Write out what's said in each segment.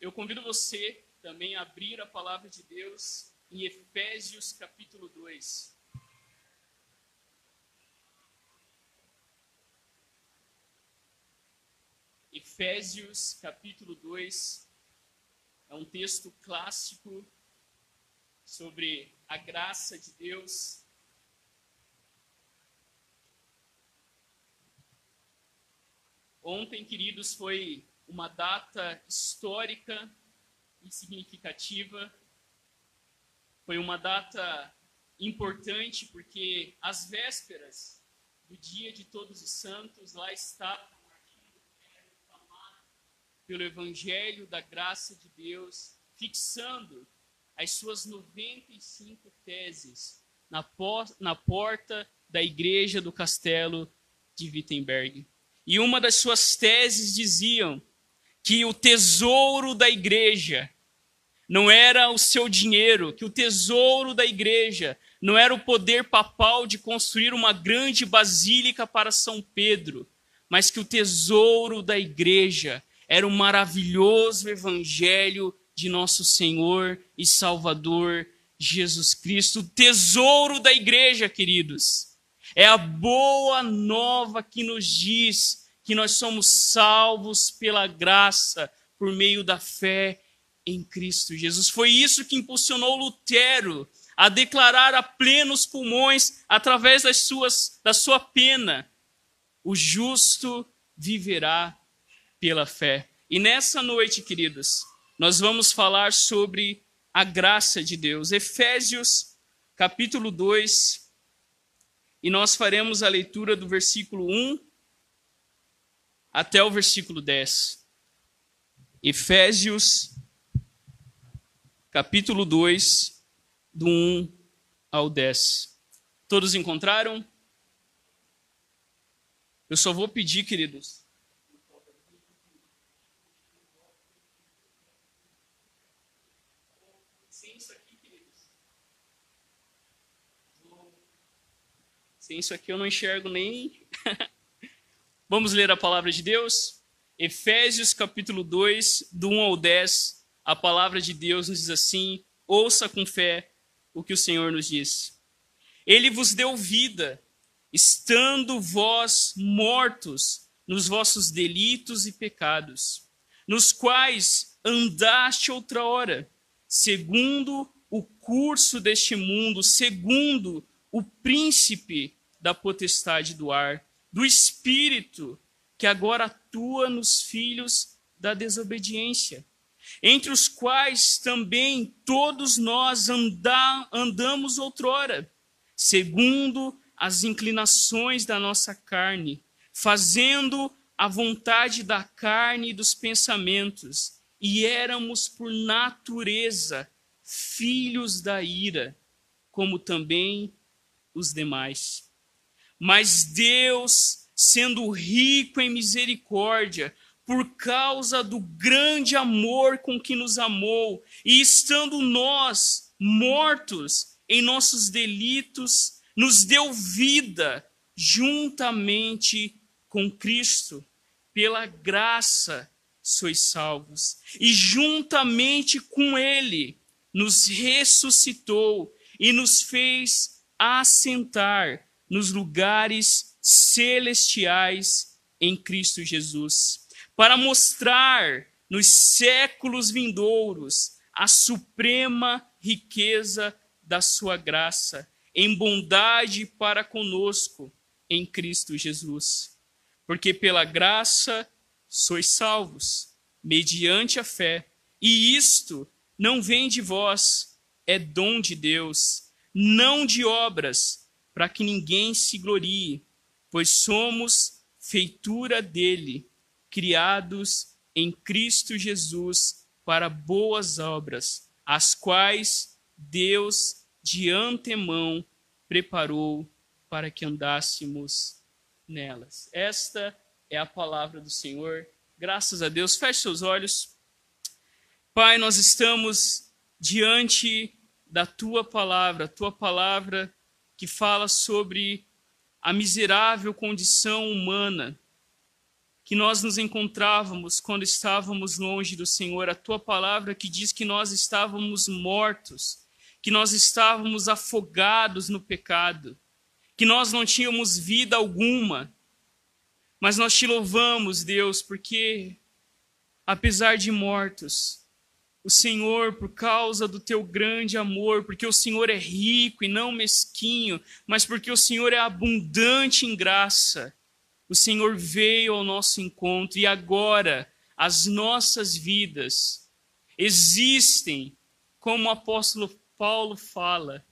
eu convido você também a abrir a palavra de Deus em Efésios capítulo 2. Efésios capítulo 2 é um texto clássico sobre a graça de Deus. Ontem, queridos, foi uma data histórica e significativa. Foi uma data importante porque às vésperas do dia de Todos os Santos, lá está pelo Evangelho da graça de Deus, fixando as suas 95 teses na, na porta da igreja do castelo de Wittenberg. E uma das suas teses diziam que o tesouro da igreja não era o seu dinheiro, que o tesouro da igreja não era o poder papal de construir uma grande basílica para São Pedro, mas que o tesouro da igreja era o maravilhoso evangelho de nosso Senhor e Salvador Jesus Cristo, o tesouro da igreja, queridos. É a boa nova que nos diz que nós somos salvos pela graça por meio da fé em Cristo Jesus. Foi isso que impulsionou Lutero a declarar a plenos pulmões, através das suas, da sua pena, o justo viverá pela fé. E nessa noite, queridos, nós vamos falar sobre a graça de Deus. Efésios, capítulo 2, e nós faremos a leitura do versículo 1 até o versículo 10. Efésios, capítulo 2, do 1 ao 10. Todos encontraram? Eu só vou pedir, queridos, Sem isso aqui eu não enxergo nem. Vamos ler a palavra de Deus? Efésios capítulo 2, do 1 ao 10. A palavra de Deus nos diz assim: Ouça com fé o que o Senhor nos diz. Ele vos deu vida, estando vós mortos nos vossos delitos e pecados, nos quais andaste outrora, segundo o curso deste mundo, segundo o príncipe da potestade do ar, do espírito que agora atua nos filhos da desobediência, entre os quais também todos nós anda, andamos outrora, segundo as inclinações da nossa carne, fazendo a vontade da carne e dos pensamentos, e éramos por natureza filhos da ira, como também os demais. Mas Deus, sendo rico em misericórdia, por causa do grande amor com que nos amou, e estando nós mortos em nossos delitos, nos deu vida juntamente com Cristo. Pela graça sois salvos, e juntamente com Ele nos ressuscitou e nos fez assentar nos lugares celestiais em Cristo Jesus, para mostrar nos séculos vindouros a suprema riqueza da sua graça, em bondade para conosco em Cristo Jesus. Porque pela graça sois salvos, mediante a fé, e isto não vem de vós, é dom de Deus, não de obras, para que ninguém se glorie, pois somos feitura dele, criados em Cristo Jesus para boas obras, as quais Deus de antemão preparou para que andássemos nelas. Esta é a palavra do Senhor. Graças a Deus. Feche seus olhos. Pai, nós estamos diante da tua palavra, tua palavra que fala sobre a miserável condição humana que nós nos encontrávamos quando estávamos longe do Senhor, a tua palavra que diz que nós estávamos mortos, que nós estávamos afogados no pecado, que nós não tínhamos vida alguma. Mas nós te louvamos, Deus, porque apesar de mortos, o Senhor, por causa do teu grande amor, porque o Senhor é rico e não mesquinho, mas porque o Senhor é abundante em graça, o Senhor veio ao nosso encontro e agora as nossas vidas existem, como o apóstolo Paulo fala.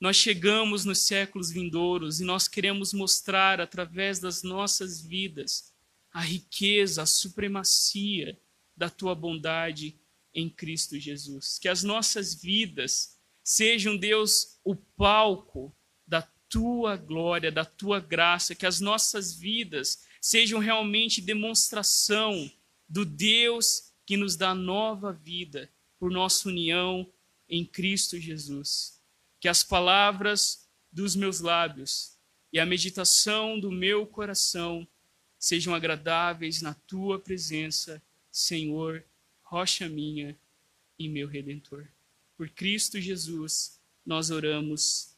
Nós chegamos nos séculos vindouros e nós queremos mostrar através das nossas vidas a riqueza, a supremacia da tua bondade em Cristo Jesus. Que as nossas vidas sejam, Deus, o palco tua glória, da tua graça, que as nossas vidas sejam realmente demonstração do Deus que nos dá nova vida por nossa união em Cristo Jesus. Que as palavras dos meus lábios e a meditação do meu coração sejam agradáveis na tua presença, Senhor, rocha minha e meu redentor. Por Cristo Jesus, nós oramos.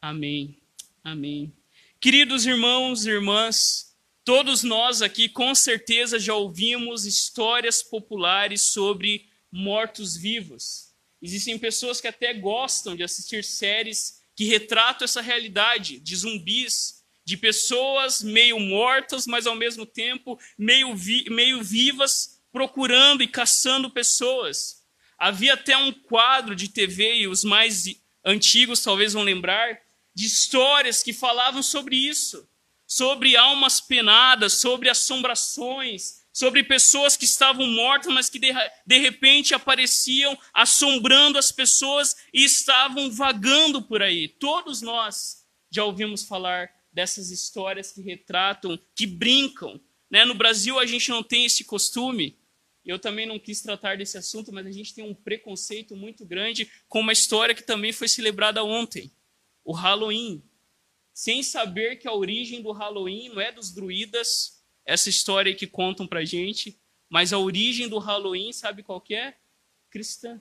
Amém. Amém. Queridos irmãos e irmãs, todos nós aqui com certeza já ouvimos histórias populares sobre mortos-vivos. Existem pessoas que até gostam de assistir séries que retratam essa realidade de zumbis, de pessoas meio mortas, mas ao mesmo tempo meio, vi meio vivas, procurando e caçando pessoas. Havia até um quadro de TV, e os mais antigos talvez vão lembrar, de histórias que falavam sobre isso, sobre almas penadas, sobre assombrações, sobre pessoas que estavam mortas, mas que de, de repente apareciam assombrando as pessoas e estavam vagando por aí. Todos nós já ouvimos falar dessas histórias que retratam, que brincam. Né? No Brasil a gente não tem esse costume. Eu também não quis tratar desse assunto, mas a gente tem um preconceito muito grande com uma história que também foi celebrada ontem o Halloween, sem saber que a origem do Halloween não é dos druidas, essa história que contam pra gente, mas a origem do Halloween, sabe qual é? Cristã.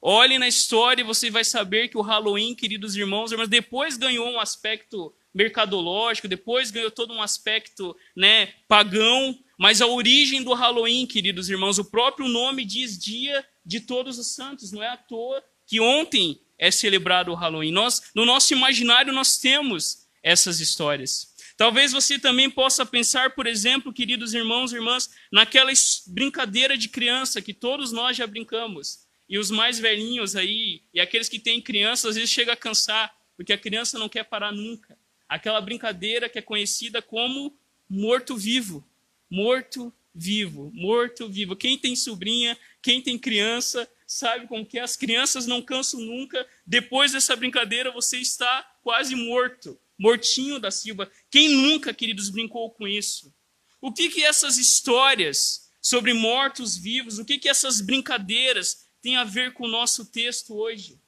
Olhe na história e você vai saber que o Halloween, queridos irmãos, mas depois ganhou um aspecto mercadológico, depois ganhou todo um aspecto, né, pagão, mas a origem do Halloween, queridos irmãos, o próprio nome diz Dia de Todos os Santos, não é à toa que ontem é celebrado o Halloween. Nós, no nosso imaginário, nós temos essas histórias. Talvez você também possa pensar, por exemplo, queridos irmãos e irmãs, naquela brincadeira de criança que todos nós já brincamos. E os mais velhinhos aí, e aqueles que têm crianças, às vezes chega a cansar, porque a criança não quer parar nunca. Aquela brincadeira que é conhecida como morto-vivo. Morto-vivo, morto-vivo. Quem tem sobrinha, quem tem criança, sabe como que é? As crianças não cansam nunca. Depois dessa brincadeira, você está quase morto, mortinho da Silva. Quem nunca, queridos, brincou com isso? O que que essas histórias sobre mortos-vivos, o que que essas brincadeiras têm a ver com o nosso texto hoje?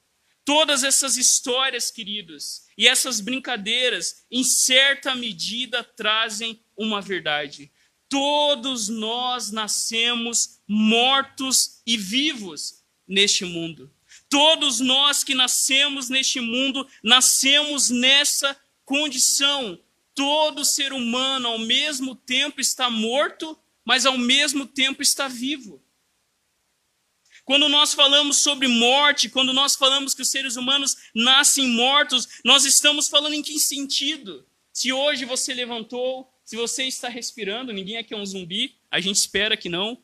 Todas essas histórias, queridos, e essas brincadeiras, em certa medida, trazem uma verdade. Todos nós nascemos mortos e vivos neste mundo. Todos nós que nascemos neste mundo, nascemos nessa condição. Todo ser humano, ao mesmo tempo, está morto, mas ao mesmo tempo está vivo. Quando nós falamos sobre morte, quando nós falamos que os seres humanos nascem mortos, nós estamos falando em que sentido? Se hoje você levantou, se você está respirando, ninguém aqui é um zumbi, a gente espera que não.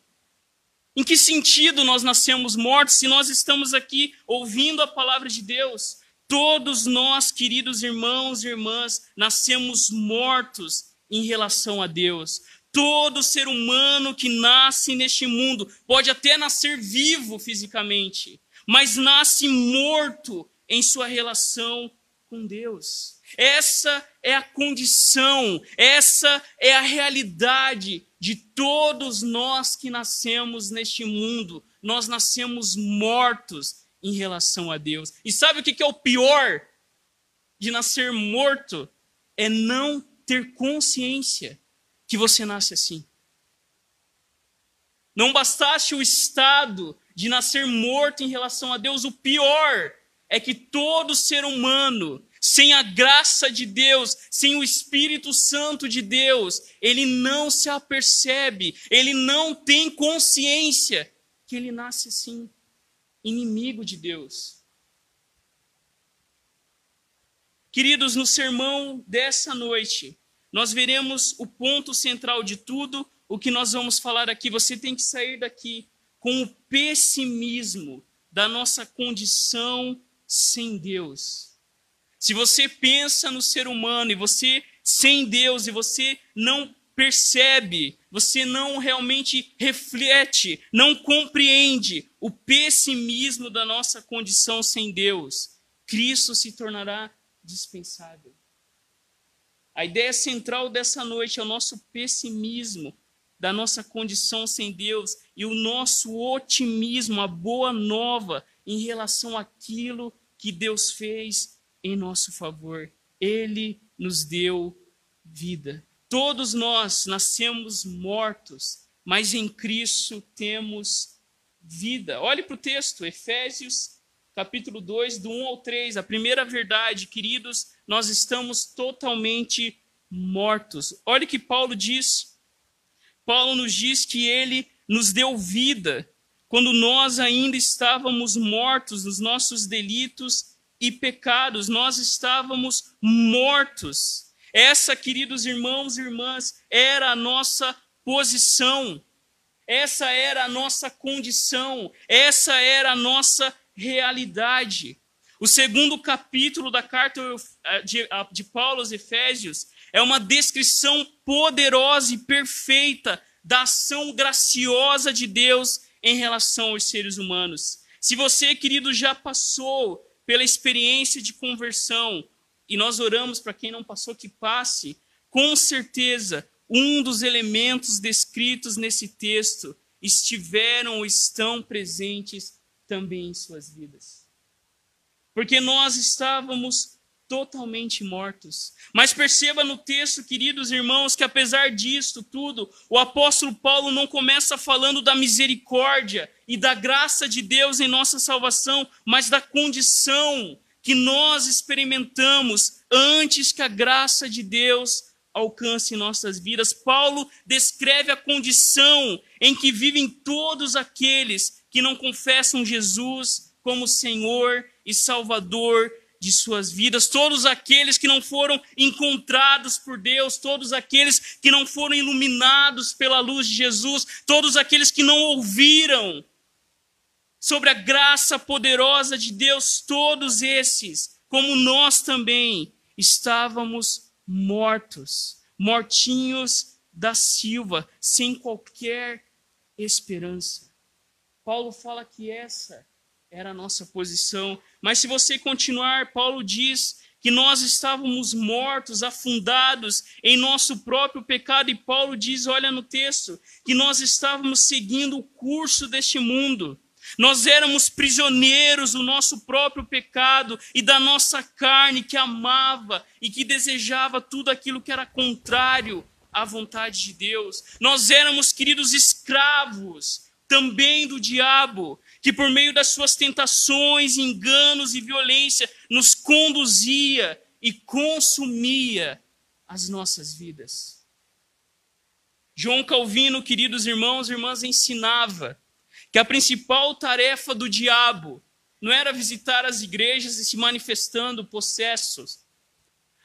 Em que sentido nós nascemos mortos se nós estamos aqui ouvindo a palavra de Deus? Todos nós, queridos irmãos e irmãs, nascemos mortos em relação a Deus. Todo ser humano que nasce neste mundo pode até nascer vivo fisicamente, mas nasce morto em sua relação com Deus. Essa é a condição, essa é a realidade de todos nós que nascemos neste mundo. Nós nascemos mortos em relação a Deus. E sabe o que é o pior de nascer morto? É não ter consciência. que você nasce assim. Não bastasse o estado de nascer morto em relação a Deus, o pior é que todo ser humano, sem a graça de Deus, sem o Espírito Santo de Deus, ele não se apercebe, ele não tem consciência que ele nasce assim, inimigo de Deus. Queridos, no sermão dessa noite, nós veremos o ponto central de tudo o que nós vamos falar aqui. Você tem que sair daqui com o pessimismo da nossa condição sem Deus. Se você pensa no ser humano e você sem Deus e você não percebe, você não realmente reflete, não compreende o pessimismo da nossa condição sem Deus, Cristo se tornará dispensável. A ideia central dessa noite é o nosso pessimismo da nossa condição sem Deus e o nosso otimismo, a boa nova em relação àquilo que Deus fez em nosso favor. Ele nos deu vida. Todos nós nascemos mortos, mas em Cristo temos vida. Olhe para o texto, Efésios capítulo 2, do 1 ao 3. A primeira verdade, queridos, nós estamos totalmente mortos. Olhe que Paulo diz. Paulo nos diz que ele nos deu vida quando nós ainda estávamos mortos nos nossos delitos e pecados, nós estávamos mortos. Essa, queridos irmãos e irmãs, era a nossa posição, essa era a nossa condição, essa era a nossa realidade. O segundo capítulo da carta de, Paulo aos Efésios é uma descrição poderosa e perfeita da ação graciosa de Deus em relação aos seres humanos. Se você, querido, já passou pela experiência de conversão, e nós oramos para quem não passou que passe, com certeza, um dos elementos descritos nesse texto estiveram ou estão presentes também em suas vidas. Porque nós estávamos totalmente mortos. Mas perceba no texto, queridos irmãos, que apesar disto tudo, o apóstolo Paulo não começa falando da misericórdia e da graça de Deus em nossa salvação, mas da condição que nós experimentamos antes que a graça de Deus alcance nossas vidas. Paulo descreve a condição em que vivem todos aqueles que não confessam Jesus como Senhor e Salvador de suas vidas, todos aqueles que não foram encontrados por Deus, todos aqueles que não foram iluminados pela luz de Jesus, todos aqueles que não ouviram sobre a graça poderosa de Deus, todos esses, como nós também, estávamos mortos, mortinhos da Silva, sem qualquer esperança. Paulo fala que essa era a nossa posição. Mas se você continuar, Paulo diz que nós estávamos mortos, afundados em nosso próprio pecado, e Paulo diz, olha no texto, que nós estávamos seguindo o curso deste mundo. Nós éramos prisioneiros do nosso próprio pecado e da nossa carne que amava e que desejava tudo aquilo que era contrário à vontade de Deus. Nós éramos, queridos, escravos também do diabo, que por meio das suas tentações, enganos e violência nos conduzia e consumia as nossas vidas. João Calvino, queridos irmãos e irmãs, ensinava que a principal tarefa do diabo não era visitar as igrejas e se manifestando possessos,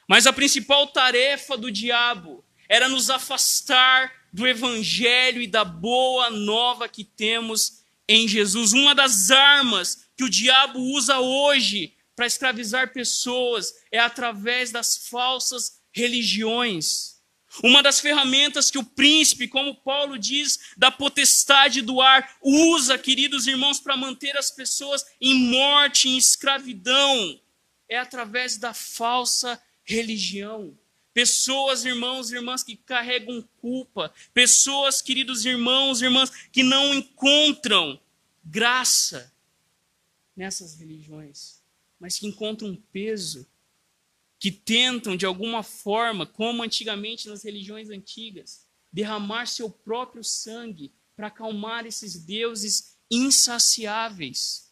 mas a principal tarefa do diabo era nos afastar do evangelho e da boa nova que temos em Jesus. Uma das armas que o diabo usa hoje para escravizar pessoas é através das falsas religiões. Uma das ferramentas que o príncipe, como Paulo diz, da potestade do ar, usa, queridos irmãos, para manter as pessoas em morte, em escravidão, é através da falsa religião. Pessoas, irmãos e irmãs, que carregam culpa. Pessoas, queridos irmãos e irmãs, que não encontram graça nessas religiões, mas que encontram peso, que tentam, de alguma forma, como antigamente nas religiões antigas, derramar seu próprio sangue para acalmar esses deuses insaciáveis.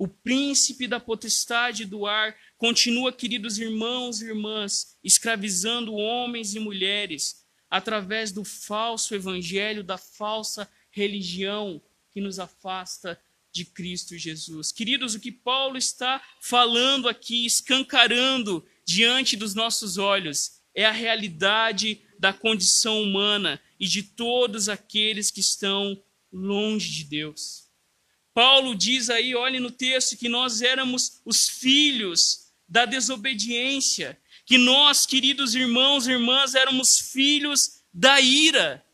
O príncipe da potestade do ar continua, queridos irmãos e irmãs, escravizando homens e mulheres através do falso evangelho, da falsa religião que nos afasta de Cristo Jesus. Queridos, o que Paulo está falando aqui, escancarando diante dos nossos olhos, é a realidade da condição humana e de todos aqueles que estão longe de Deus. Paulo diz aí, olhe no texto, que nós éramos os filhos da desobediência, que nós, queridos irmãos e irmãs, éramos filhos da ira.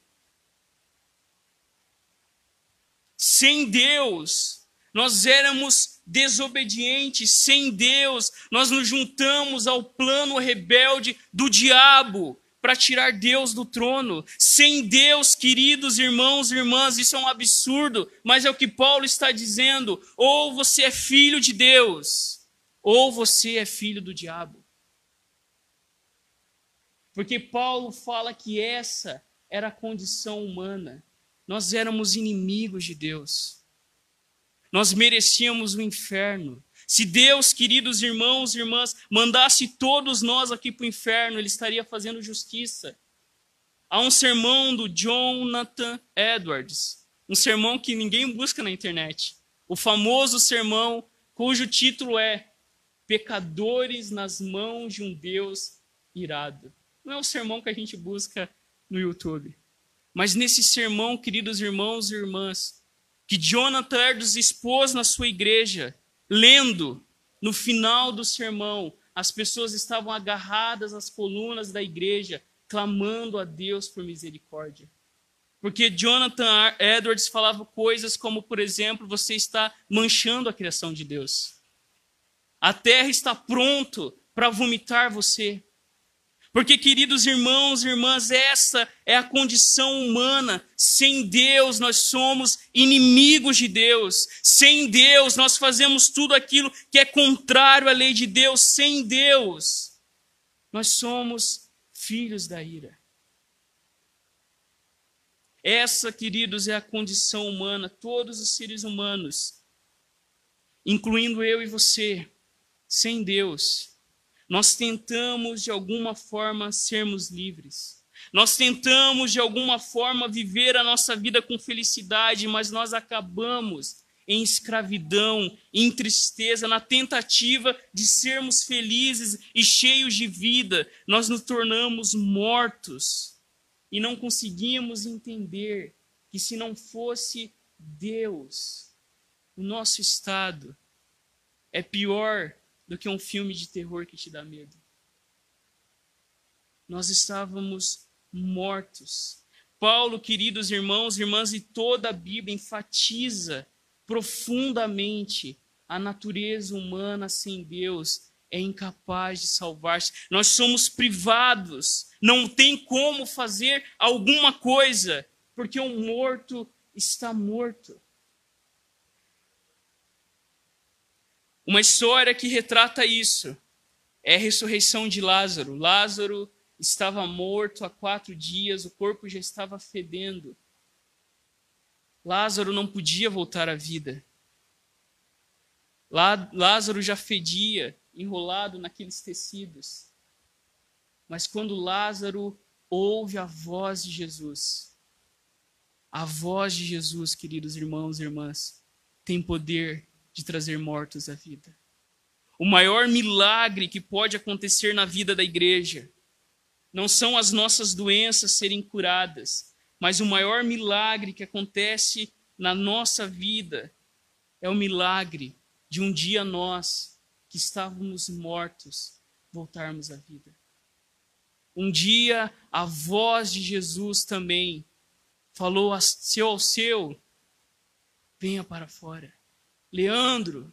Sem Deus, nós éramos desobedientes, sem Deus, nós nos juntamos ao plano rebelde do diabo para tirar Deus do trono. Sem Deus, queridos irmãos e irmãs, isso é um absurdo, mas é o que Paulo está dizendo: ou você é filho de Deus, ou você é filho do diabo. Porque Paulo fala que essa era a condição humana. Nós éramos inimigos de Deus. Nós merecíamos o inferno. Se Deus, queridos irmãos e irmãs, mandasse todos nós aqui para o inferno, Ele estaria fazendo justiça. Há um sermão do Jonathan Edwards, um sermão que ninguém busca na internet. O famoso sermão cujo título é Pecadores nas mãos de um Deus irado. Não é o sermão que a gente busca no YouTube. Mas nesse sermão, queridos irmãos e irmãs, que Jonathan Edwards expôs na sua igreja, lendo, no final do sermão, as pessoas estavam agarradas às colunas da igreja, clamando a Deus por misericórdia. Porque Jonathan Edwards falava coisas como, por exemplo, você está manchando a criação de Deus. A terra está pronto para vomitar você. Porque, queridos irmãos e irmãs, essa é a condição humana. Sem Deus, nós somos inimigos de Deus. Sem Deus, nós fazemos tudo aquilo que é contrário à lei de Deus. Sem Deus, nós somos filhos da ira. Essa, queridos, é a condição humana, todos os seres humanos, incluindo eu e você, sem Deus nós tentamos de alguma forma sermos livres. Nós tentamos de alguma forma viver a nossa vida com felicidade, mas nós acabamos em escravidão, em tristeza, na tentativa de sermos felizes e cheios de vida, nós nos tornamos mortos e não conseguimos entender que se não fosse Deus, o nosso estado é pior do que um filme de terror que te dá medo. Nós estávamos mortos. Paulo, queridos irmãos irmãs, e toda a Bíblia enfatiza profundamente a natureza humana sem Deus é incapaz de salvar-se. Nós somos privados, não tem como fazer alguma coisa, porque o morto está morto. Uma história que retrata isso é a ressurreição de Lázaro. Lázaro estava morto há quatro dias, o corpo já estava fedendo. Lázaro não podia voltar à vida. Lázaro já fedia, enrolado naqueles tecidos. Mas quando Lázaro ouve a voz de Jesus, a voz de Jesus, queridos irmãos e irmãs, tem poder de trazer mortos à vida. O maior milagre que pode acontecer na vida da igreja não são as nossas doenças serem curadas, mas o maior milagre que acontece na nossa vida é o milagre de um dia nós, que estávamos mortos, voltarmos à vida. Um dia a voz de Jesus também falou a seu ao seu: venha para fora. Leandro,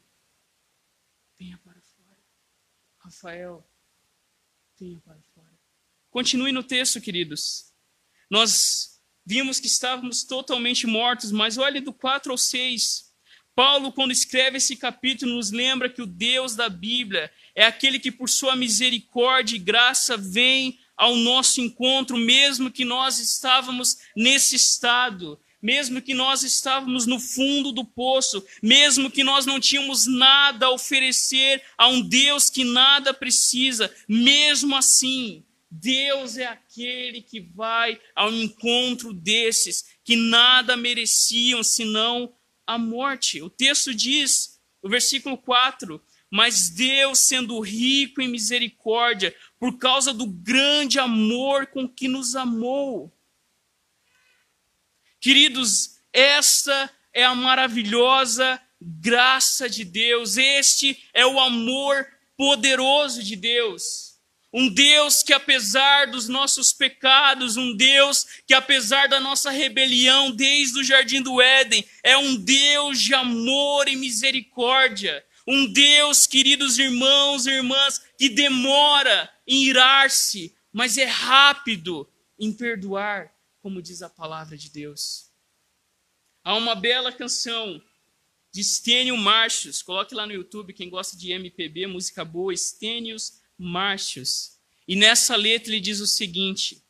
venha para fora. Rafael, venha para fora. Continue no texto, queridos. Nós vimos que estávamos totalmente mortos, mas olhe do 4 ao 6. Paulo, quando escreve esse capítulo, nos lembra que o Deus da Bíblia é aquele que, por sua misericórdia e graça, vem ao nosso encontro, mesmo que nós estávamos nesse estado, mesmo que nós estávamos no fundo do poço, mesmo que nós não tínhamos nada a oferecer a um Deus que nada precisa, mesmo assim, Deus é aquele que vai ao encontro desses que nada mereciam senão a morte. O texto diz, o versículo 4: Mas Deus, sendo rico em misericórdia, por causa do grande amor com que nos amou, Queridos, esta é a maravilhosa graça de Deus, este é o amor poderoso de Deus. Um Deus que, apesar dos nossos pecados, um Deus que, apesar da nossa rebelião desde o jardim do Éden, é um Deus de amor e misericórdia. Um Deus, queridos irmãos e irmãs, que demora em irar-se, mas é rápido em perdoar como diz a palavra de Deus. Há uma bela canção de Stênio Marchos, coloque lá no YouTube, quem gosta de MPB, música boa, Stênios Marchos. E nessa letra ele diz o seguinte: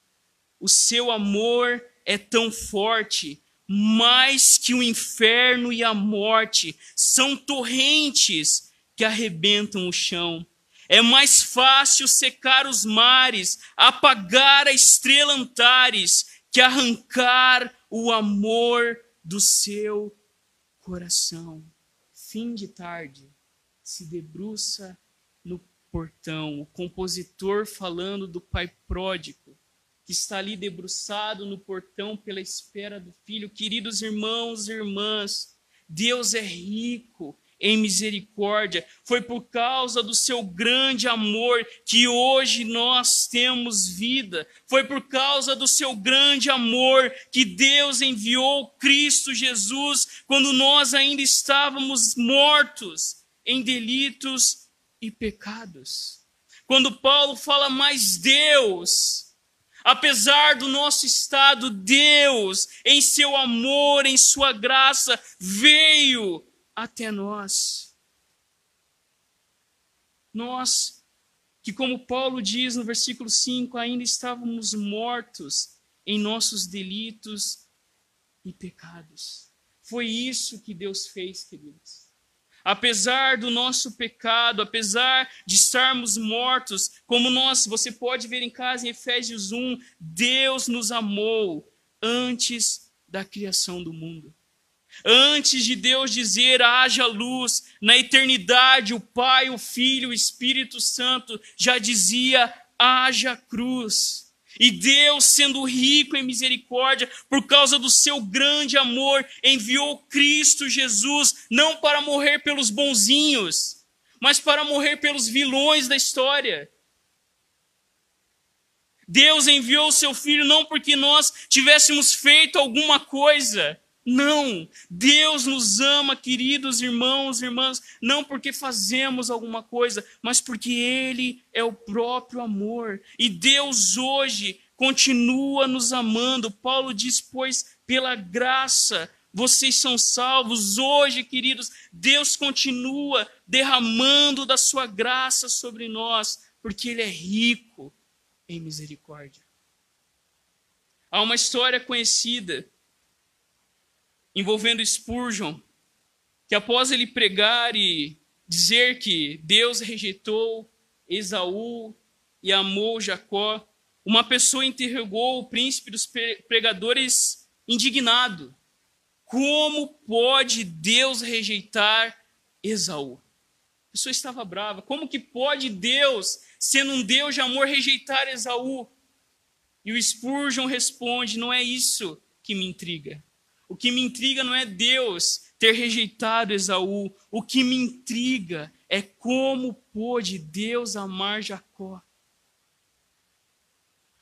O seu amor é tão forte, mais que o inferno e a morte, são torrentes que arrebentam o chão. É mais fácil secar os mares, apagar a estrela Antares, que arrancar o amor do seu coração. Fim de tarde, se debruça no portão, o compositor falando do pai pródigo, que está ali debruçado no portão pela espera do filho. Queridos irmãos e irmãs, Deus é rico em misericórdia. Foi por causa do seu grande amor que hoje nós temos vida. Foi por causa do seu grande amor que Deus enviou Cristo Jesus quando nós ainda estávamos mortos em delitos e pecados. Quando Paulo fala mais Deus, Apesar do nosso estado, Deus, em seu amor, em sua graça, veio até nós. Nós, que como Paulo diz no versículo 5, ainda estávamos mortos em nossos delitos e pecados. Foi isso que Deus fez, queridos. Apesar do nosso pecado, apesar de estarmos mortos, como nós, você pode ver em casa em Efésios 1, Deus nos amou antes da criação do mundo. Antes de Deus dizer haja luz, na eternidade o Pai, o Filho, o Espírito Santo já dizia haja cruz. E Deus, sendo rico em misericórdia, por causa do seu grande amor, enviou Cristo Jesus não para morrer pelos bonzinhos, mas para morrer pelos vilões da história. Deus enviou o seu filho não porque nós tivéssemos feito alguma coisa, não, Deus nos ama, queridos irmãos e irmãs, não porque fazemos alguma coisa, mas porque Ele é o próprio amor. E Deus hoje continua nos amando. Paulo diz, pois, pela graça vocês são salvos. Hoje, queridos, Deus continua derramando da sua graça sobre nós, porque Ele é rico em misericórdia. Há uma história conhecida envolvendo Spurgeon, que após ele pregar e dizer que Deus rejeitou Esaú e amou Jacó, uma pessoa interrogou o príncipe dos pregadores indignado: Como pode Deus rejeitar Esaú? A pessoa estava brava. Como que pode Deus, sendo um Deus de amor, rejeitar Esaú? E o Spurgeon responde: Não é isso que me intriga. O que me intriga não é Deus ter rejeitado Esaú. O que me intriga é como pôde Deus amar Jacó.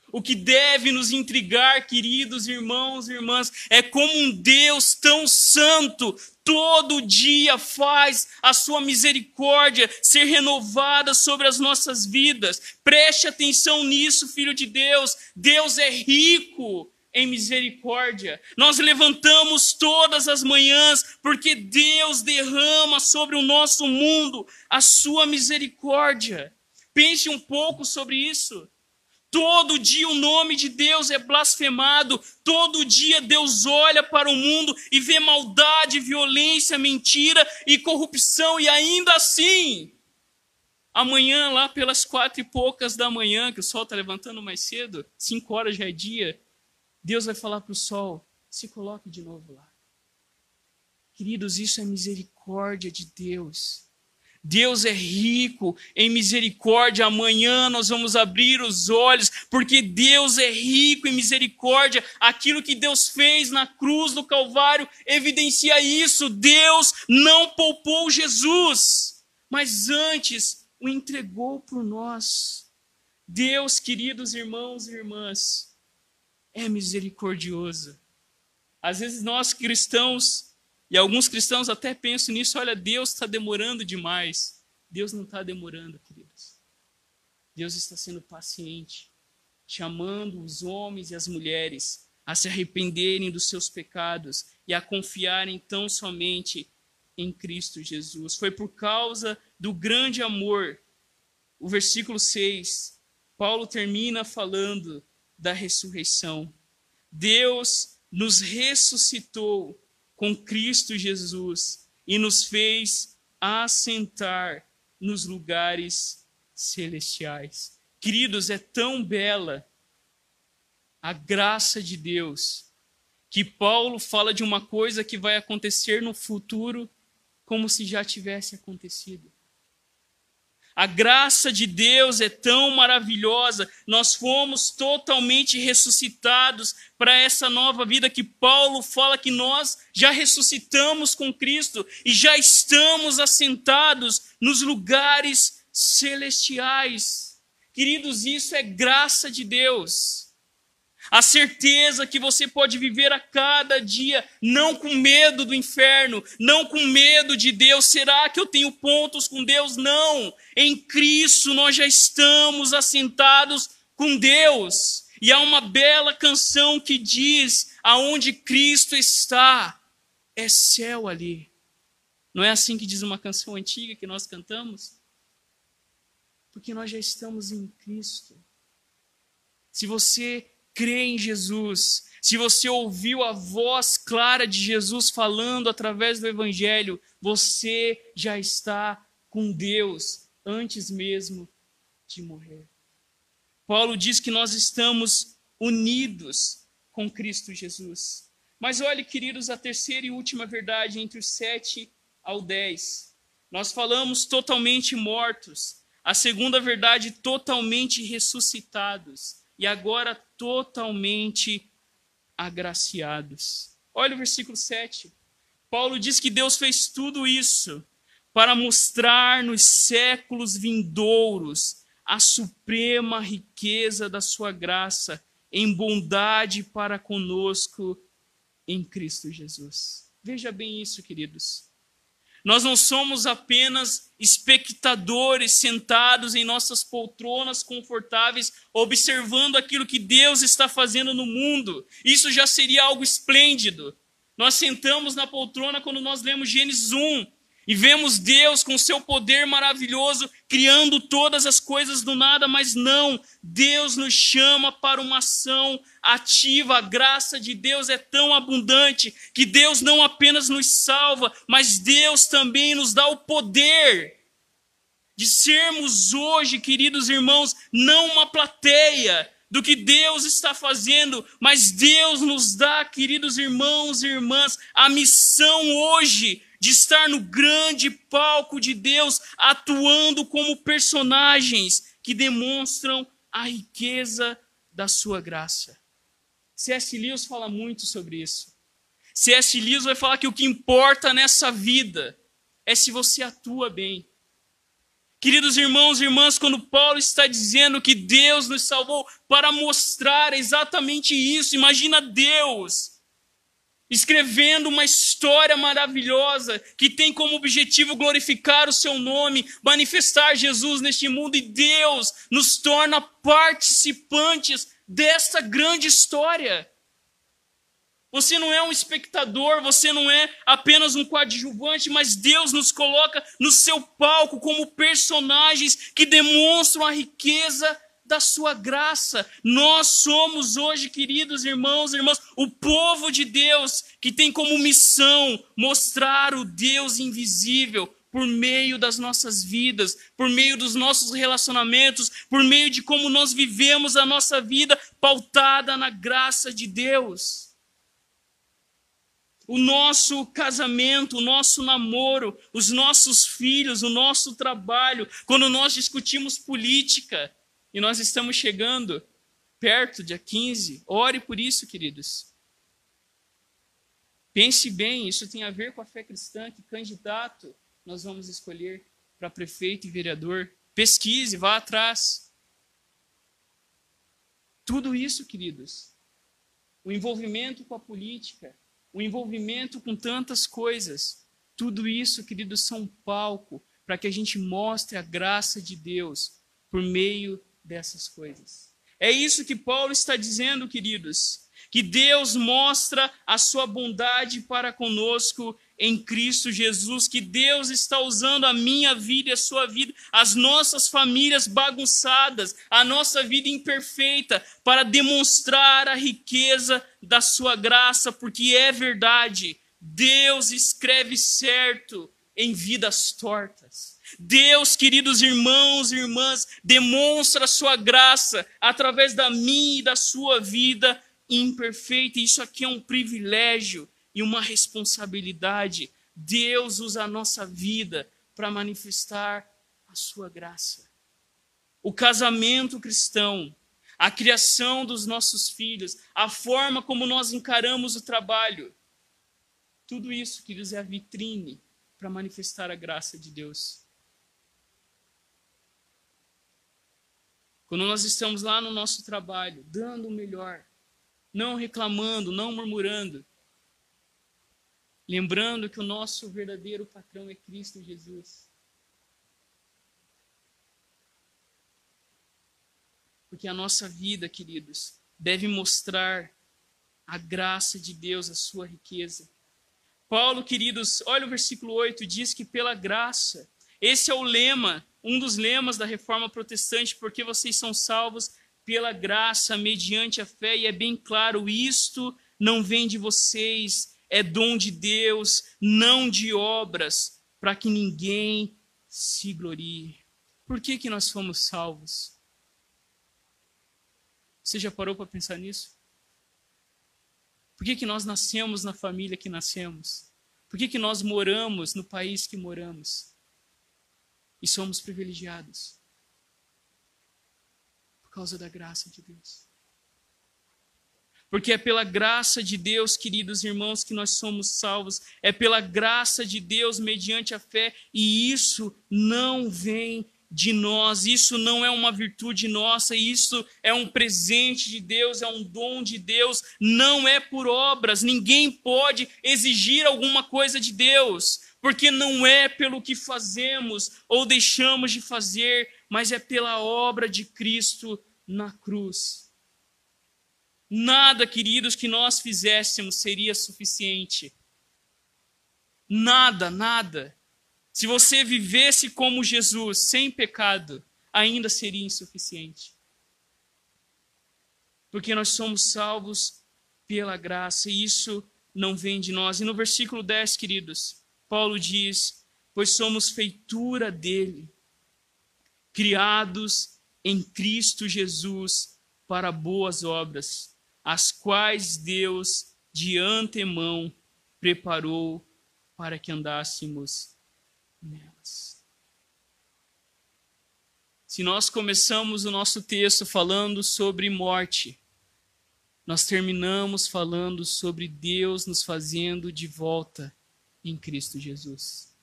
O que deve nos intrigar, queridos irmãos e irmãs, é como um Deus tão santo todo dia faz a sua misericórdia ser renovada sobre as nossas vidas. Preste atenção nisso, filho de Deus. Deus é rico em misericórdia. Nós levantamos todas as manhãs porque Deus derrama sobre o nosso mundo a sua misericórdia. Pense um pouco sobre isso. Todo dia o nome de Deus é blasfemado, todo dia Deus olha para o mundo e vê maldade, violência, mentira e corrupção, e ainda assim, amanhã, lá pelas quatro e poucas da manhã, que o sol está levantando mais cedo, cinco horas já é dia, Deus vai falar para o sol: se coloque de novo lá. Queridos, isso é misericórdia de Deus. Deus é rico em misericórdia. Amanhã nós vamos abrir os olhos, porque Deus é rico em misericórdia. Aquilo que Deus fez na cruz do Calvário evidencia isso. Deus não poupou Jesus, mas antes o entregou por nós. Deus, queridos irmãos e irmãs, é misericordioso. Às vezes nós cristãos e alguns cristãos até pensam nisso: olha, Deus está demorando demais. Deus não está demorando, queridos. Deus está sendo paciente, chamando os homens e as mulheres a se arrependerem dos seus pecados e a confiarem tão somente em Cristo Jesus. Foi por causa do grande amor. O versículo 6, Paulo termina falando da ressurreição. Deus nos ressuscitou com Cristo Jesus e nos fez assentar nos lugares celestiais. Queridos, é tão bela a graça de Deus que Paulo fala de uma coisa que vai acontecer no futuro como se já tivesse acontecido. A graça de Deus é tão maravilhosa, nós fomos totalmente ressuscitados para essa nova vida que Paulo fala que nós já ressuscitamos com Cristo e já estamos assentados nos lugares celestiais. Queridos, isso é graça de Deus a certeza que você pode viver a cada dia, não com medo do inferno, não com medo de Deus. Será que eu tenho pontos com Deus? Não. Em Cristo nós já estamos assentados com Deus. E há uma bela canção que diz: aonde Cristo está, é céu ali. Não é assim que diz uma canção antiga que nós cantamos? Porque nós já estamos em Cristo. Se você crê em Jesus, se você ouviu a voz clara de Jesus falando através do Evangelho, você já está com Deus antes mesmo de morrer. Paulo diz que nós estamos unidos com Cristo Jesus. Mas olhe, queridos, a terceira e última verdade entre o 7 ao 10. Nós falamos totalmente mortos. A segunda verdade, totalmente ressuscitados e agora totalmente agraciados. Olha o versículo 7. Paulo diz que Deus fez tudo isso para mostrar nos séculos vindouros a suprema riqueza da sua graça em bondade para conosco em Cristo Jesus. Veja bem isso, queridos. Nós não somos apenas espectadores sentados em nossas poltronas confortáveis, observando aquilo que Deus está fazendo no mundo. Isso já seria algo esplêndido. Nós sentamos na poltrona quando nós lemos Gênesis 1, e vemos Deus com seu poder maravilhoso criando todas as coisas do nada, mas não, Deus nos chama para uma ação ativa. A graça de Deus é tão abundante que Deus não apenas nos salva, mas Deus também nos dá o poder de sermos hoje, queridos irmãos, não uma plateia, do que Deus está fazendo, mas Deus nos dá, queridos irmãos e irmãs, a missão hoje de estar no grande palco de Deus, atuando como personagens que demonstram a riqueza da sua graça. C.S. Lewis fala muito sobre isso. C.S. Lewis vai falar que o que importa nessa vida é se você atua bem. Queridos irmãos e irmãs, quando Paulo está dizendo que Deus nos salvou para mostrar exatamente isso, imagina Deus escrevendo uma história maravilhosa que tem como objetivo glorificar o seu nome, manifestar Jesus neste mundo e Deus nos torna participantes desta grande história. Você não é um espectador, você não é apenas um coadjuvante, mas Deus nos coloca no seu palco como personagens que demonstram a riqueza da sua graça. Nós somos hoje, queridos irmãos e irmãs, o povo de Deus que tem como missão mostrar o Deus invisível por meio das nossas vidas, por meio dos nossos relacionamentos, por meio de como nós vivemos a nossa vida pautada na graça de Deus o nosso casamento, o nosso namoro, os nossos filhos, o nosso trabalho, quando nós discutimos política e nós estamos chegando perto, dia 15, ore por isso, queridos. Pense bem, isso tem a ver com a fé cristã, que candidato nós vamos escolher para prefeito e vereador. Pesquise, vá atrás. Tudo isso, queridos, o envolvimento com a política, o envolvimento com tantas coisas. Tudo isso, queridos, são um palco para que a gente mostre a graça de Deus por meio dessas coisas. É isso que Paulo está dizendo, queridos, que Deus mostra a sua bondade para conosco em Cristo Jesus, que Deus está usando a minha vida e a sua vida, as nossas famílias bagunçadas, a nossa vida imperfeita, para demonstrar a riqueza da sua graça, porque é verdade, Deus escreve certo em vidas tortas. Deus, queridos irmãos e irmãs, demonstra a sua graça através da minha e da sua vida imperfeita. Isso aqui é um privilégio e uma responsabilidade. Deus usa a nossa vida para manifestar a sua graça. O casamento cristão, a criação dos nossos filhos, a forma como nós encaramos o trabalho, tudo isso, queridos, é a vitrine para manifestar a graça de Deus. Quando nós estamos lá no nosso trabalho, dando o melhor, não reclamando, não murmurando, lembrando que o nosso verdadeiro patrão é Cristo Jesus. Porque a nossa vida, queridos, deve mostrar a graça de Deus, a sua riqueza. Paulo, queridos, olha o versículo 8, diz que pela graça, esse é o lema, um dos lemas da reforma protestante, porque vocês são salvos pela graça, mediante a fé, e é bem claro, isto não vem de vocês, é dom de Deus, não de obras, para que ninguém se glorie. Por que, que nós fomos salvos? Você já parou para pensar nisso? Por que, que nós nascemos na família que nascemos? Por que, que nós moramos no país que moramos? E somos privilegiados? Por causa da graça de Deus. Porque é pela graça de Deus, queridos irmãos, que nós somos salvos. É pela graça de Deus mediante a fé, e isso não vem de nós, isso não é uma virtude nossa, isso é um presente de Deus, é um dom de Deus, não é por obras. Ninguém pode exigir alguma coisa de Deus, porque não é pelo que fazemos ou deixamos de fazer, mas é pela obra de Cristo na cruz. Nada, queridos, que nós fizéssemos seria suficiente. Nada, nada. Se você vivesse como Jesus, sem pecado, ainda seria insuficiente. Porque nós somos salvos pela graça, e isso não vem de nós. E no versículo 10, queridos, Paulo diz: Pois somos feitura dele, criados em Cristo Jesus para boas obras as quais Deus de antemão preparou para que andássemos nelas. Se nós começamos o nosso texto falando sobre morte, nós terminamos falando sobre Deus nos fazendo de volta em Cristo Jesus.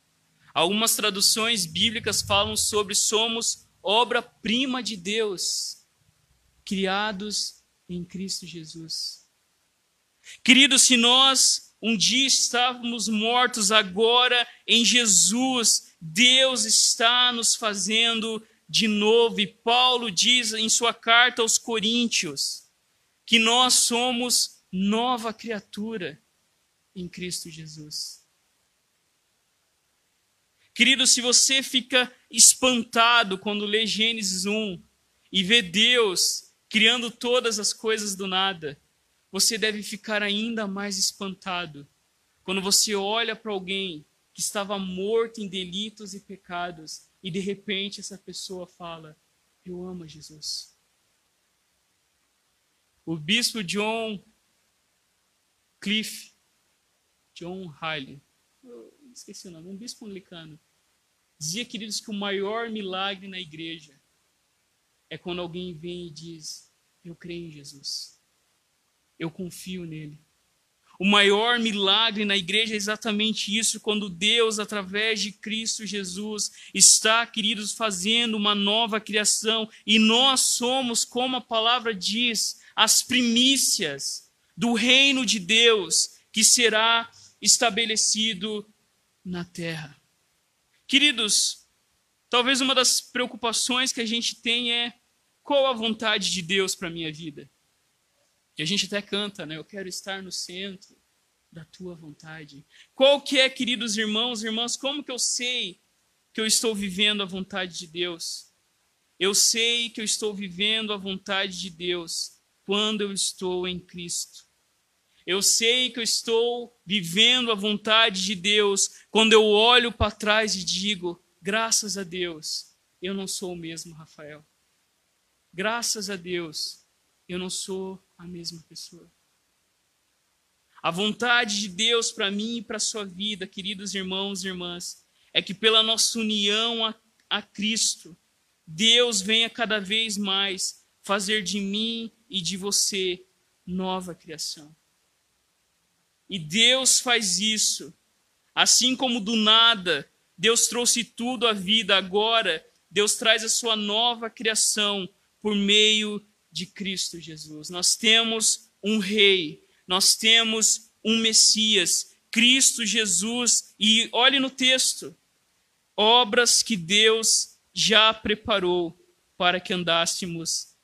Algumas traduções bíblicas falam sobre somos obra-prima de Deus, criados em Cristo Jesus. Queridos, se nós um dia estávamos mortos, agora em Jesus, Deus está nos fazendo de novo. E Paulo diz em sua carta aos Coríntios que nós somos nova criatura em Cristo Jesus. Querido, se você fica espantado quando lê Gênesis 1 e vê Deus criando todas as coisas do nada, você deve ficar ainda mais espantado quando você olha para alguém que estava morto em delitos e pecados e de repente essa pessoa fala: Eu amo Jesus. O bispo John Cliff, John Riley, esqueci o nome, um bispo anglicano, dizia, queridos, que o maior milagre na igreja é quando alguém vem e diz: Eu creio em Jesus, eu confio nele. O maior milagre na igreja é exatamente isso, quando Deus, através de Cristo Jesus, está, queridos, fazendo uma nova criação e nós somos, como a palavra diz, as primícias do reino de Deus que será estabelecido na terra. Queridos, talvez uma das preocupações que a gente tem é qual a vontade de Deus para a minha vida? Que a gente até canta, né? Eu quero estar no centro da tua vontade. Qual que é, queridos irmãos e irmãs, como que eu sei que eu estou vivendo a vontade de Deus? Eu sei que eu estou vivendo a vontade de Deus quando eu estou em Cristo. Eu sei que eu estou vivendo a vontade de Deus quando eu olho para trás e digo: graças a Deus, eu não sou o mesmo Rafael. Graças a Deus, eu não sou a mesma pessoa. A vontade de Deus para mim e para a sua vida, queridos irmãos e irmãs, é que pela nossa união a, a Cristo, Deus venha cada vez mais fazer de mim e de você nova criação. E Deus faz isso. Assim como do nada Deus trouxe tudo à vida, agora Deus traz a sua nova criação por meio de Cristo Jesus. Nós temos um rei, nós temos um Messias, Cristo Jesus, e olhe no texto: obras que Deus já preparou para que andássemos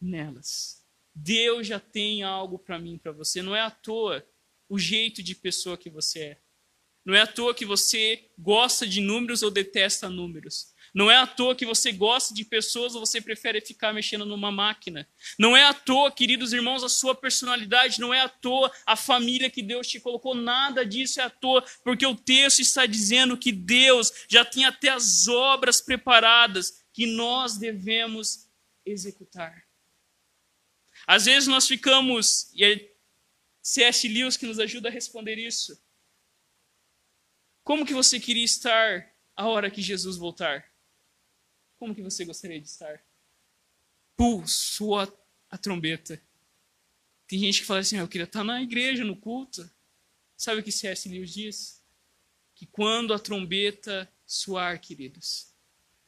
nelas. Deus já tem algo para mim, para você. Não é à toa o jeito de pessoa que você é. Não é à toa que você gosta de números ou detesta números. Não é à toa que você gosta de pessoas ou você prefere ficar mexendo numa máquina. Não é à toa, queridos irmãos, a sua personalidade, não é à toa a família que Deus te colocou, nada disso é à toa, porque o texto está dizendo que Deus já tem até as obras preparadas que nós devemos executar. Às vezes nós ficamos, e C.S. Lewis que nos ajuda a responder isso. Como que você queria estar a hora que Jesus voltar? Como que você gostaria de estar? Pulso a, a trombeta. Tem gente que fala assim, ah, eu queria estar na igreja, no culto. Sabe o que C.S. Lewis diz? Que quando a trombeta soar, queridos,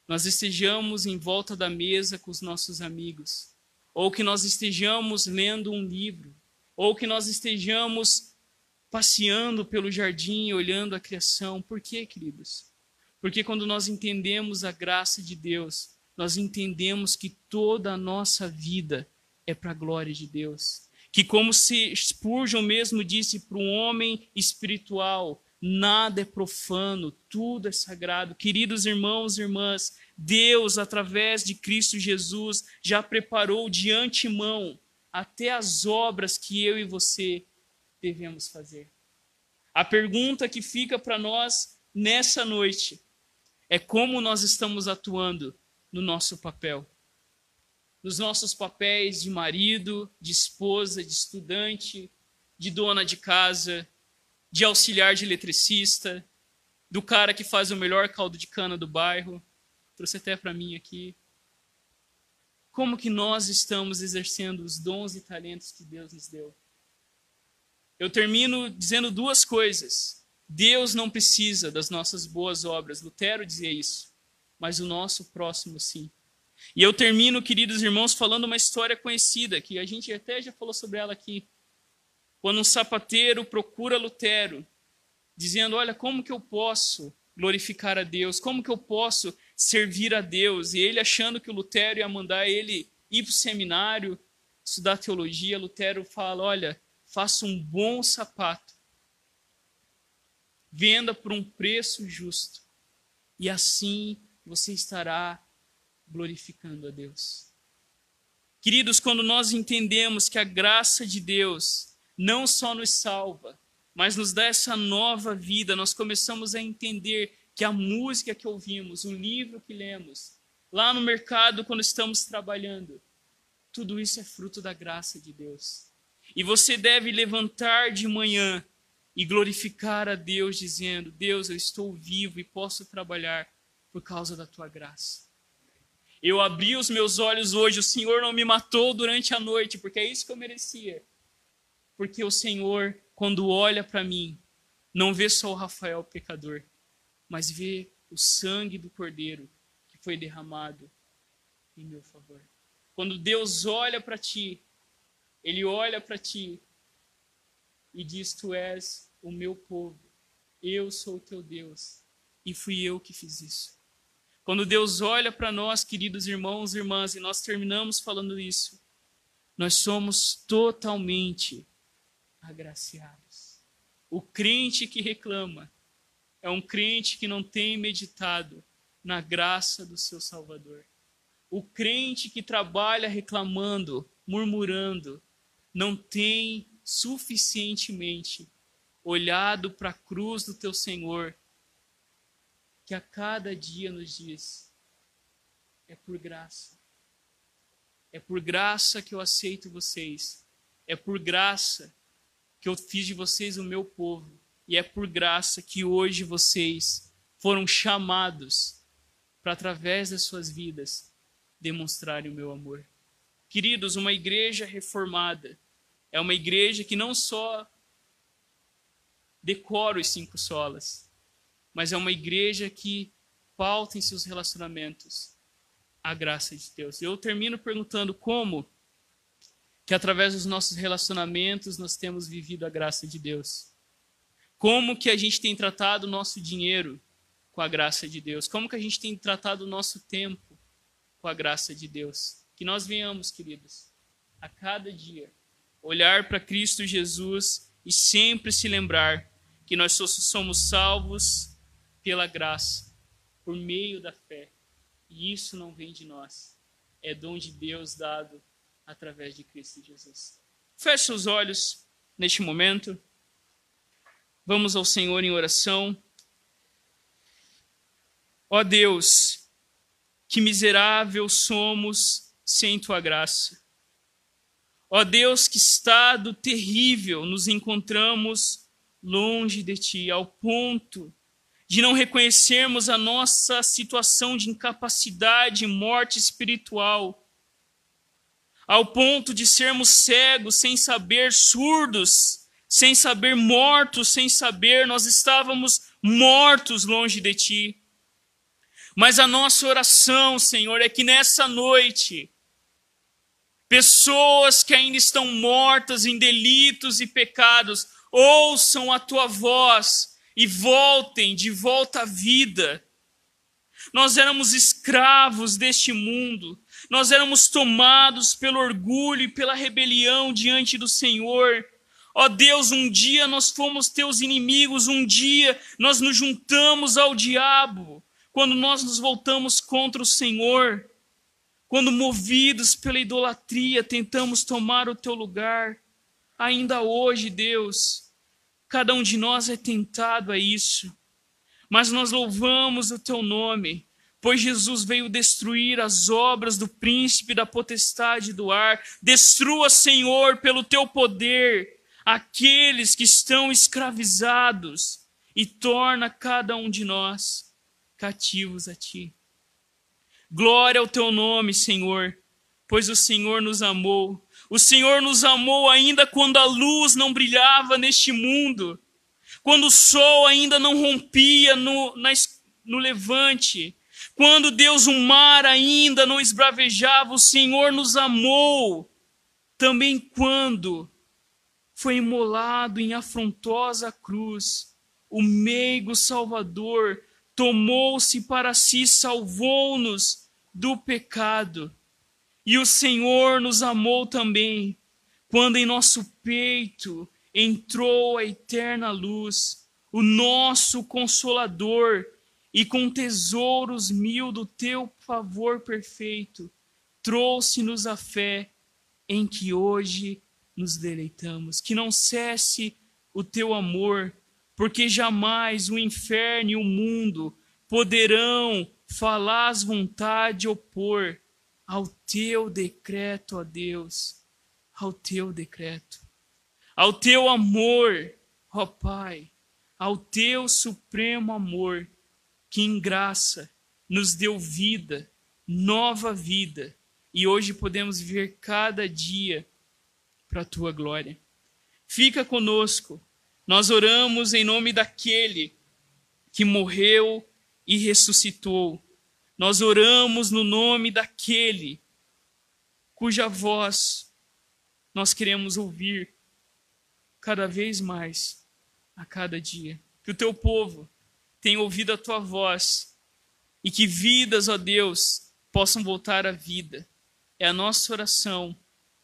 nós estejamos em volta da mesa com os nossos amigos, ou que nós estejamos lendo um livro, ou que nós estejamos passeando pelo jardim, olhando a criação. Por quê, queridos? Porque quando nós entendemos a graça de Deus, nós entendemos que toda a nossa vida é para a glória de Deus. Que, como se Spurgeon mesmo disse para um homem espiritual, nada é profano, tudo é sagrado. Queridos irmãos e irmãs, Deus, através de Cristo Jesus, já preparou de antemão até as obras que eu e você devemos fazer. A pergunta que fica para nós nessa noite é como nós estamos atuando no nosso papel. Nos nossos papéis de marido, de esposa, de estudante, de dona de casa, de auxiliar de eletricista, do cara que faz o melhor caldo de cana do bairro. Trouxe até para mim aqui. Como que nós estamos exercendo os dons e talentos que Deus nos deu? Eu termino dizendo duas coisas. Deus não precisa das nossas boas obras. Lutero dizia isso. Mas o nosso próximo sim. E eu termino, queridos irmãos, falando uma história conhecida, que a gente até já falou sobre ela aqui. Quando um sapateiro procura Lutero, dizendo: Olha, como que eu posso glorificar a Deus? Como que eu posso servir a Deus. E ele achando que o Lutero ia mandar ele ir para o seminário, estudar teologia, Lutero fala: olha, faça um bom sapato, venda por um preço justo, e assim você estará glorificando a Deus. Queridos, quando nós entendemos que a graça de Deus não só nos salva, mas nos dá essa nova vida, nós começamos a entender que a música que ouvimos, o livro que lemos, lá no mercado quando estamos trabalhando, tudo isso é fruto da graça de Deus. E você deve levantar de manhã e glorificar a Deus, dizendo: Deus, eu estou vivo e posso trabalhar por causa da tua graça. Eu abri os meus olhos hoje, o Senhor não me matou durante a noite, porque é isso que eu merecia. Porque o Senhor, quando olha para mim, não vê só o Rafael pecador, mas vê o sangue do Cordeiro que foi derramado em meu favor. Quando Deus olha para ti, Ele olha para ti e diz: Tu és o meu povo, eu sou o teu Deus, e fui eu que fiz isso. Quando Deus olha para nós, queridos irmãos e irmãs, e nós terminamos falando isso, nós somos totalmente agraciados. O crente que reclama é um crente que não tem meditado na graça do seu Salvador. O crente que trabalha reclamando, murmurando, não tem suficientemente olhado para a cruz do teu Senhor que a cada dia nos diz: é por graça. É por graça que eu aceito vocês. É por graça que eu fiz de vocês o meu povo. E é por graça que hoje vocês foram chamados para, através das suas vidas, demonstrarem o meu amor. Queridos, uma igreja reformada é uma igreja que não só decora os cinco solas, mas é uma igreja que pauta em seus relacionamentos a graça de Deus. Eu termino perguntando como que através dos nossos relacionamentos nós temos vivido a graça de Deus. Como que a gente tem tratado o nosso dinheiro com a graça de Deus? Como que a gente tem tratado o nosso tempo com a graça de Deus? Que nós venhamos, queridos, a cada dia olhar para Cristo Jesus e sempre se lembrar que nós somos salvos pela graça, por meio da fé. E isso não vem de nós, é dom de Deus dado através de Cristo Jesus. Feche os olhos neste momento. Vamos ao Senhor em oração. Ó Deus, que miserável somos sem tua graça. Ó Deus, que estado terrível nos encontramos longe de ti, ao ponto de não reconhecermos a nossa situação de incapacidade e morte espiritual, ao ponto de sermos cegos, sem saber, surdos, sem saber, mortos, sem saber, nós estávamos mortos longe de Ti. Mas a nossa oração, Senhor, é que nessa noite, pessoas que ainda estão mortas em delitos e pecados, ouçam a Tua voz e voltem de volta à vida. Nós éramos escravos deste mundo, nós éramos tomados pelo orgulho e pela rebelião diante do Senhor. Ó Deus, um dia nós fomos teus inimigos, um dia nós nos juntamos ao diabo, quando nós nos voltamos contra o Senhor, quando movidos pela idolatria tentamos tomar o teu lugar. Ainda hoje, Deus, Cada um de nós é tentado a isso. Mas nós louvamos o teu nome, pois Jesus veio destruir as obras do príncipe da potestade do ar. Destrua, Senhor, pelo teu poder, aqueles que estão escravizados e torna cada um de nós cativos a ti. Glória ao teu nome, Senhor, pois o Senhor nos amou o Senhor nos amou ainda quando a luz não brilhava neste mundo, quando o sol ainda não rompia no, na, no levante, quando Deus, o mar ainda não esbravejava, o Senhor nos amou. Também quando foi imolado em afrontosa cruz, o meigo Salvador tomou-se para si, salvou-nos do pecado. E o Senhor nos amou também, quando em nosso peito entrou a eterna luz, o nosso consolador, e com tesouros mil do teu favor perfeito, trouxe-nos a fé em que hoje nos deleitamos. Que não cesse o teu amor, porque jamais o inferno e o mundo poderão falar as vontades opor ao teu decreto, ó Deus, ao teu decreto, ao teu amor, ó Pai, ao teu supremo amor, que em graça nos deu vida, nova vida, e hoje podemos viver cada dia para a tua glória. Fica conosco. Nós oramos em nome daquele que morreu e ressuscitou. Nós oramos no nome daquele cuja voz nós queremos ouvir cada vez mais a cada dia. Que o teu povo tenha ouvido a tua voz e que vidas, ó Deus, possam voltar à vida. É a nossa oração